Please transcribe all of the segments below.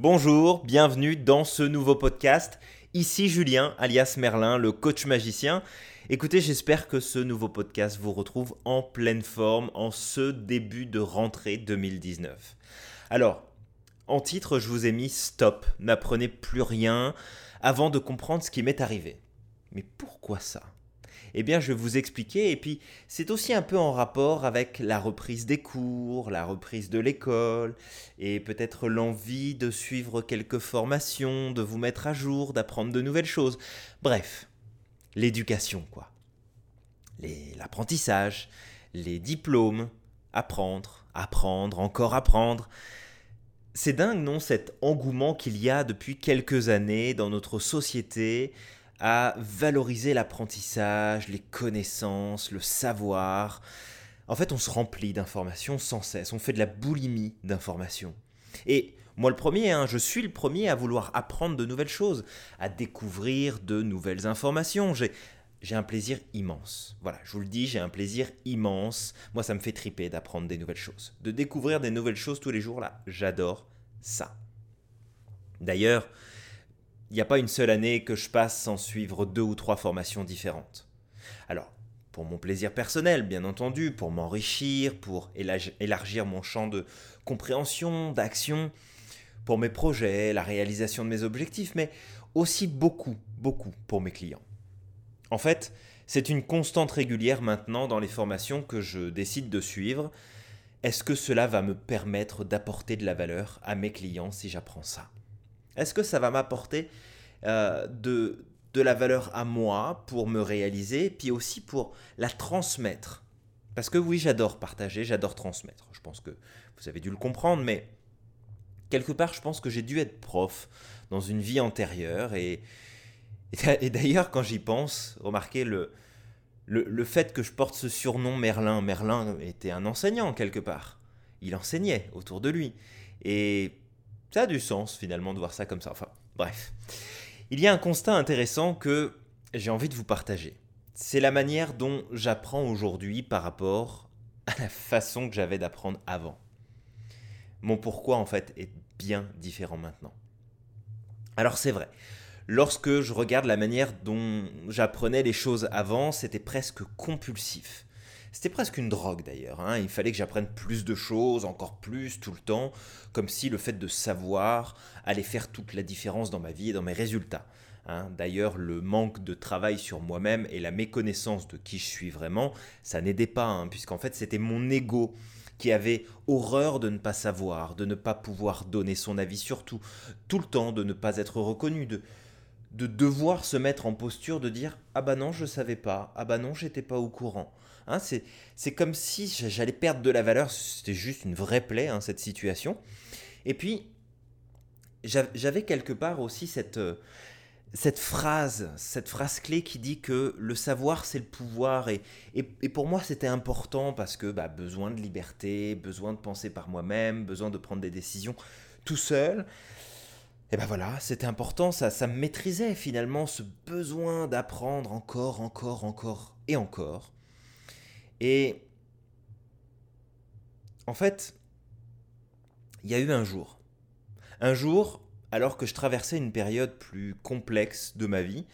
Bonjour, bienvenue dans ce nouveau podcast. Ici Julien, alias Merlin, le coach magicien. Écoutez, j'espère que ce nouveau podcast vous retrouve en pleine forme en ce début de rentrée 2019. Alors, en titre, je vous ai mis Stop, n'apprenez plus rien avant de comprendre ce qui m'est arrivé. Mais pourquoi ça? Eh bien, je vais vous expliquer. Et puis, c'est aussi un peu en rapport avec la reprise des cours, la reprise de l'école, et peut-être l'envie de suivre quelques formations, de vous mettre à jour, d'apprendre de nouvelles choses. Bref, l'éducation, quoi. L'apprentissage, les diplômes, apprendre, apprendre, encore apprendre. C'est dingue, non, cet engouement qu'il y a depuis quelques années dans notre société à valoriser l'apprentissage, les connaissances, le savoir. En fait, on se remplit d'informations sans cesse, on fait de la boulimie d'informations. Et moi le premier, hein, je suis le premier à vouloir apprendre de nouvelles choses, à découvrir de nouvelles informations. J'ai, j'ai un plaisir immense. Voilà, je vous le dis, j'ai un plaisir immense. Moi, ça me fait triper d'apprendre des nouvelles choses. De découvrir des nouvelles choses tous les jours, là, j'adore ça. D'ailleurs, il n'y a pas une seule année que je passe sans suivre deux ou trois formations différentes. Alors, pour mon plaisir personnel, bien entendu, pour m'enrichir, pour élargir mon champ de compréhension, d'action, pour mes projets, la réalisation de mes objectifs, mais aussi beaucoup, beaucoup pour mes clients. En fait, c'est une constante régulière maintenant dans les formations que je décide de suivre. Est-ce que cela va me permettre d'apporter de la valeur à mes clients si j'apprends ça? Est-ce que ça va m'apporter euh, de, de la valeur à moi pour me réaliser, puis aussi pour la transmettre? Parce que oui, j'adore partager, j'adore transmettre. Je pense que vous avez dû le comprendre, mais quelque part, je pense que j'ai dû être prof dans une vie antérieure. Et, et d'ailleurs, quand j'y pense, remarquez le, le, le, fait que je porte ce surnom Merlin. Merlin était un enseignant quelque part. Il enseignait autour de lui. Et ça a du sens finalement de voir ça comme ça. Enfin, bref. Il y a un constat intéressant que j'ai envie de vous partager. C'est la manière dont j'apprends aujourd'hui par rapport à la façon que j'avais d'apprendre avant. Mon pourquoi en fait est bien différent maintenant. Alors c'est vrai, lorsque je regarde la manière dont j'apprenais les choses avant, c'était presque compulsif. C'était presque une drogue d'ailleurs. Hein. Il fallait que j'apprenne plus de choses, encore plus, tout le temps, comme si le fait de savoir allait faire toute la différence dans ma vie et dans mes résultats. Hein. D'ailleurs, le manque de travail sur moi-même et la méconnaissance de qui je suis vraiment, ça n'aidait pas, hein, puisqu'en fait c'était mon ego qui avait horreur de ne pas savoir, de ne pas pouvoir donner son avis sur tout, tout le temps de ne pas être reconnu, de, de devoir se mettre en posture de dire ah bah non je savais pas, ah bah non j'étais pas au courant. Hein, c'est comme si j'allais perdre de la valeur, c'était juste une vraie plaie hein, cette situation. Et puis j'avais quelque part aussi cette, euh, cette phrase, cette phrase clé qui dit que le savoir c'est le pouvoir et, et, pour moi c'était important parce que bah, besoin de liberté, besoin de penser par moi-même, besoin de prendre des décisions tout seul. Et ben voilà, c'était important, ça, ça maîtrisait finalement ce besoin d'apprendre encore, encore, encore et encore. Et en fait, il y a eu un jour. Un jour, alors que je traversais une période plus complexe de ma vie,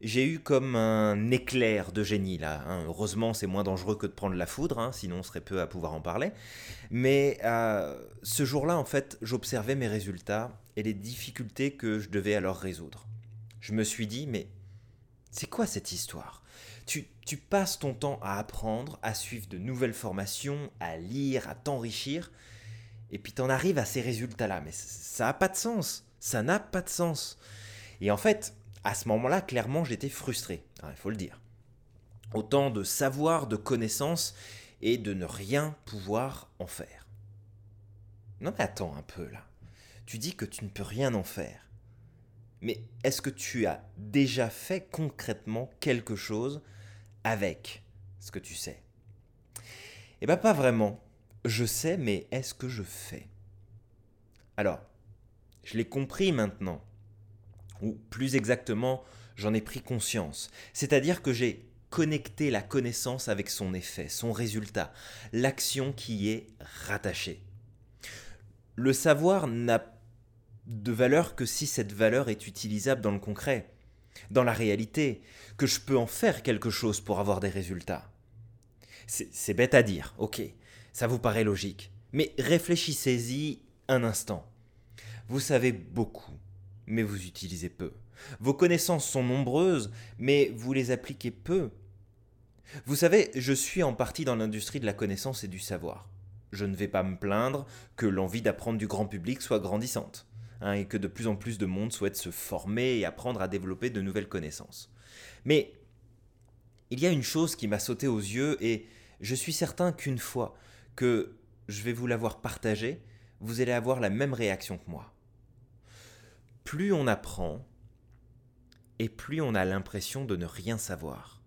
j'ai eu comme un éclair de génie là. Hein. Heureusement, c'est moins dangereux que de prendre la foudre, hein, sinon on serait peu à pouvoir en parler. Mais euh, ce jour-là, en fait, j'observais mes résultats et les difficultés que je devais alors résoudre. Je me suis dit, mais c'est quoi cette histoire? Tu, passes ton temps à apprendre, à suivre de nouvelles formations, à lire, à t'enrichir, et puis t'en arrives à ces résultats-là. Mais ça n'a pas de sens. Ça n'a pas de sens. Et en fait, à ce moment-là, clairement, j'étais frustré. Hein, il faut le dire. Autant de savoir, de connaissances, et de ne rien pouvoir en faire. Non mais attends un peu là tu dis que tu ne peux rien en faire. Mais est-ce que tu as déjà fait concrètement quelque chose avec ce que tu sais? Eh bien pas vraiment. Je sais, mais est-ce que je fais? Alors, je l'ai compris maintenant. Ou plus exactement, j'en ai pris conscience. C'est-à-dire que j'ai connecté la connaissance avec son effet, son résultat, l'action qui y est rattachée. Le savoir n'a de valeur que si cette valeur est utilisable dans le concret, dans la réalité, que je peux en faire quelque chose pour avoir des résultats. C'est bête à dire, ok, ça vous paraît logique, mais réfléchissez-y un instant. Vous savez beaucoup, mais vous utilisez peu. Vos connaissances sont nombreuses, mais vous les appliquez peu. Vous savez, je suis en partie dans l'industrie de la connaissance et du savoir. Je ne vais pas me plaindre que l'envie d'apprendre du grand public soit grandissante, hein, et que de plus en plus de monde souhaite se former et apprendre à développer de nouvelles connaissances. Mais il y a une chose qui m'a sauté aux yeux, et je suis certain qu'une fois que je vais vous l'avoir partagée, vous allez avoir la même réaction que moi. Plus on apprend, et plus on a l'impression de ne rien savoir.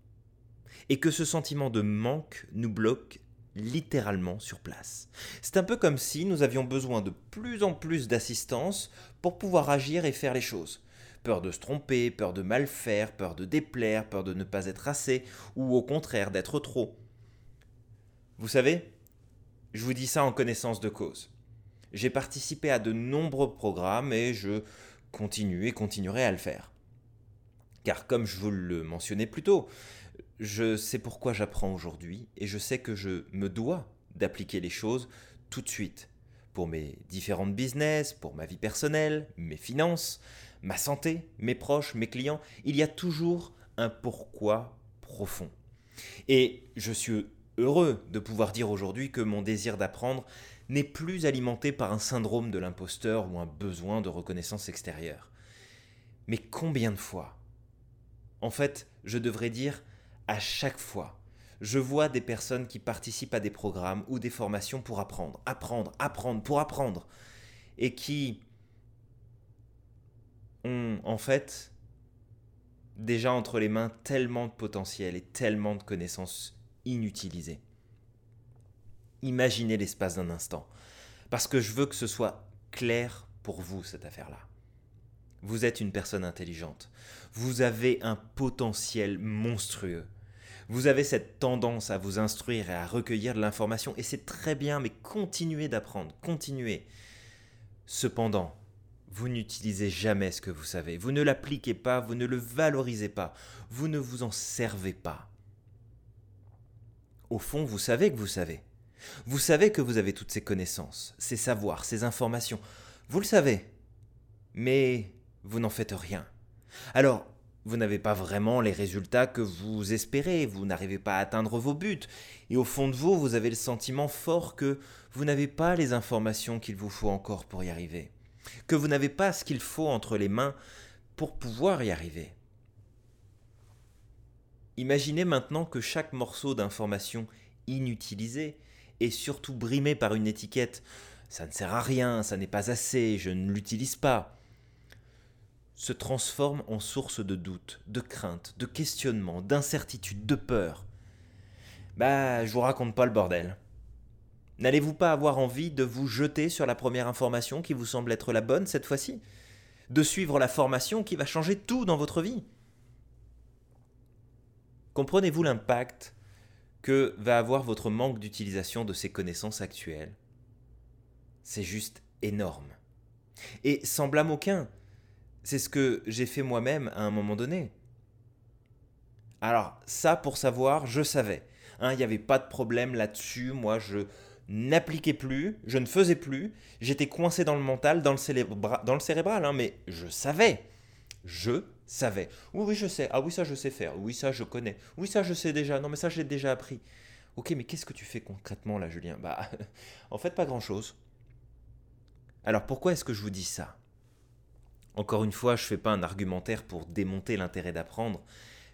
Et que ce sentiment de manque nous bloque littéralement sur place. C'est un peu comme si nous avions besoin de plus en plus d'assistance pour pouvoir agir et faire les choses. Peur de se tromper, peur de mal faire, peur de déplaire, peur de ne pas être assez, ou au contraire d'être trop. Vous savez, je vous dis ça en connaissance de cause. J'ai participé à de nombreux programmes et je continue et continuerai à le faire. Car comme je vous le mentionnais plus tôt, je sais pourquoi j'apprends aujourd'hui et je sais que je me dois d'appliquer les choses tout de suite. Pour mes différentes business, pour ma vie personnelle, mes finances, ma santé, mes proches, mes clients, il y a toujours un pourquoi profond. Et je suis heureux de pouvoir dire aujourd'hui que mon désir d'apprendre n'est plus alimenté par un syndrome de l'imposteur ou un besoin de reconnaissance extérieure. Mais combien de fois En fait, je devrais dire à chaque fois. Je vois des personnes qui participent à des programmes ou des formations pour apprendre, apprendre, apprendre, pour apprendre, et qui ont en fait déjà entre les mains tellement de potentiel et tellement de connaissances inutilisées. Imaginez l'espace d'un instant, parce que je veux que ce soit clair pour vous cette affaire-là. Vous êtes une personne intelligente, vous avez un potentiel monstrueux vous avez cette tendance à vous instruire et à recueillir de l'information, et c'est très bien, mais continuez d'apprendre, continuez. Cependant, vous n'utilisez jamais ce que vous savez, vous ne l'appliquez pas, vous ne le valorisez pas, vous ne vous en servez pas. Au fond, vous savez que vous savez. Vous savez que vous avez toutes ces connaissances, ces savoirs, ces informations. Vous le savez. Mais vous n'en faites rien. Alors, vous n'avez pas vraiment les résultats que vous espérez, vous n'arrivez pas à atteindre vos buts, et au fond de vous, vous avez le sentiment fort que vous n'avez pas les informations qu'il vous faut encore pour y arriver, que vous n'avez pas ce qu'il faut entre les mains pour pouvoir y arriver. Imaginez maintenant que chaque morceau d'information inutilisé est surtout brimé par une étiquette. Ça ne sert à rien, ça n'est pas assez, je ne l'utilise pas se transforme en source de doute, de crainte, de questionnement, d'incertitude, de peur. Bah, je vous raconte pas le bordel. N'allez-vous pas avoir envie de vous jeter sur la première information qui vous semble être la bonne cette fois-ci? De suivre la formation qui va changer tout dans votre vie? Comprenez-vous l'impact que va avoir votre manque d'utilisation de ces connaissances actuelles? C'est juste énorme. Et sans blâme aucun, c'est ce que j'ai fait moi-même à un moment donné. Alors ça, pour savoir, je savais. Hein, il n'y avait pas de problème là-dessus. Moi, je n'appliquais plus, je ne faisais plus. J'étais coincé dans le mental, dans le, cérébral, hein, mais je savais. Je savais. Oui, oui, je sais. Ah oui, ça, je sais faire. Oui, ça, je connais. Oui, ça, je sais déjà. Non, mais ça, j'ai déjà appris. Ok, mais qu'est-ce que tu fais concrètement là, Julien? Bah, en fait, pas grand-chose. Alors pourquoi est-ce que je vous dis ça? Encore une fois, je ne fais pas un argumentaire pour démonter l'intérêt d'apprendre,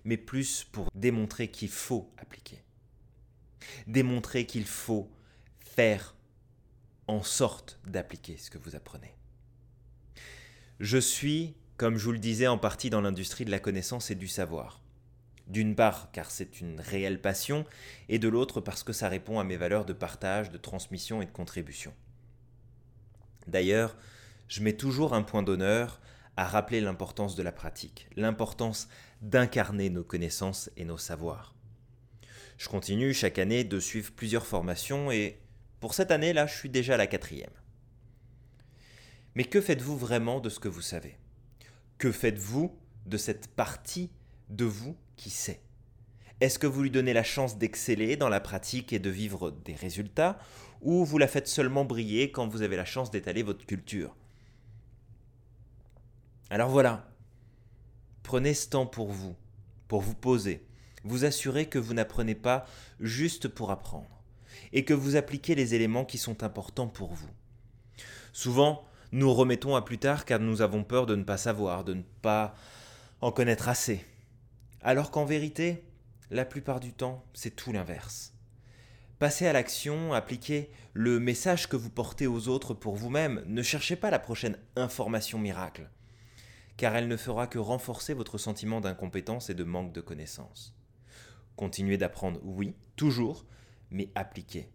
mais plus pour démontrer qu'il faut appliquer. Démontrer qu'il faut faire en sorte d'appliquer ce que vous apprenez. Je suis, comme je vous le disais, en partie dans l'industrie de la connaissance et du savoir. D'une part car c'est une réelle passion, et de l'autre parce que ça répond à mes valeurs de partage, de transmission et de contribution. D'ailleurs, je mets toujours un point d'honneur à rappeler l'importance de la pratique, l'importance d'incarner nos connaissances et nos savoirs. Je continue chaque année de suivre plusieurs formations et pour cette année-là, je suis déjà à la quatrième. Mais que faites-vous vraiment de ce que vous savez? Que faites-vous de cette partie de vous qui sait? Est-ce que vous lui donnez la chance d'exceller dans la pratique et de vivre des résultats ou vous la faites seulement briller quand vous avez la chance d'étaler votre culture? Alors voilà, prenez ce temps pour vous, pour vous poser, vous assurer que vous n'apprenez pas juste pour apprendre et que vous appliquez les éléments qui sont importants pour vous. Souvent, nous remettons à plus tard car nous avons peur de ne pas savoir, de ne pas en connaître assez. Alors qu'en vérité, la plupart du temps, c'est tout l'inverse. Passez à l'action, appliquez le message que vous portez aux autres pour vous-même. Ne cherchez pas la prochaine information miracle, car elle ne fera que renforcer votre sentiment d'incompétence et de manque de connaissances. Continuez d'apprendre, oui, toujours, mais appliquez.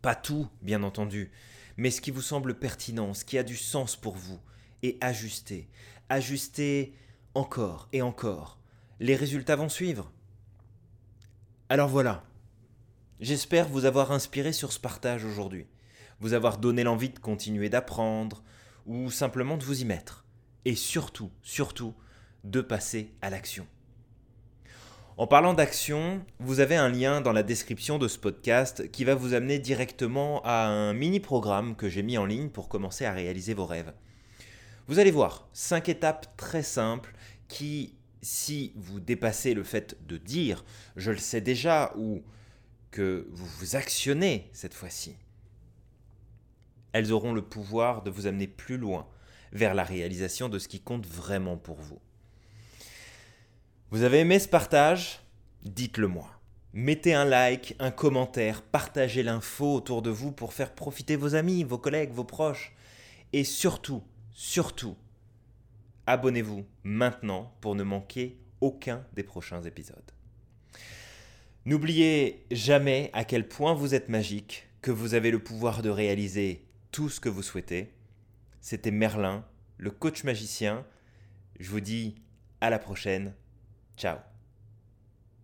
Pas tout, bien entendu, mais ce qui vous semble pertinent, ce qui a du sens pour vous, et ajustez. Ajustez encore et encore. Les résultats vont suivre. Alors voilà. J'espère vous avoir inspiré sur ce partage aujourd'hui, vous avoir donné l'envie de continuer d'apprendre, ou simplement de vous y mettre. Et surtout, surtout, de passer à l'action. En parlant d'action, vous avez un lien dans la description de ce podcast qui va vous amener directement à un mini-programme que j'ai mis en ligne pour commencer à réaliser vos rêves. Vous allez voir, 5 étapes très simples qui, si vous dépassez le fait de dire je le sais déjà ou que vous vous actionnez cette fois-ci, elles auront le pouvoir de vous amener plus loin vers la réalisation de ce qui compte vraiment pour vous. Vous avez aimé ce partage? Dites-le moi. Mettez un like, un commentaire, partagez l'info autour de vous pour faire profiter vos amis, vos collègues, vos proches. Et surtout, surtout, abonnez-vous maintenant pour ne manquer aucun des prochains épisodes. N'oubliez jamais à quel point vous êtes magique, que vous avez le pouvoir de réaliser tout ce que vous souhaitez. C'était Merlin, le coach magicien. Je vous dis à la prochaine Ciao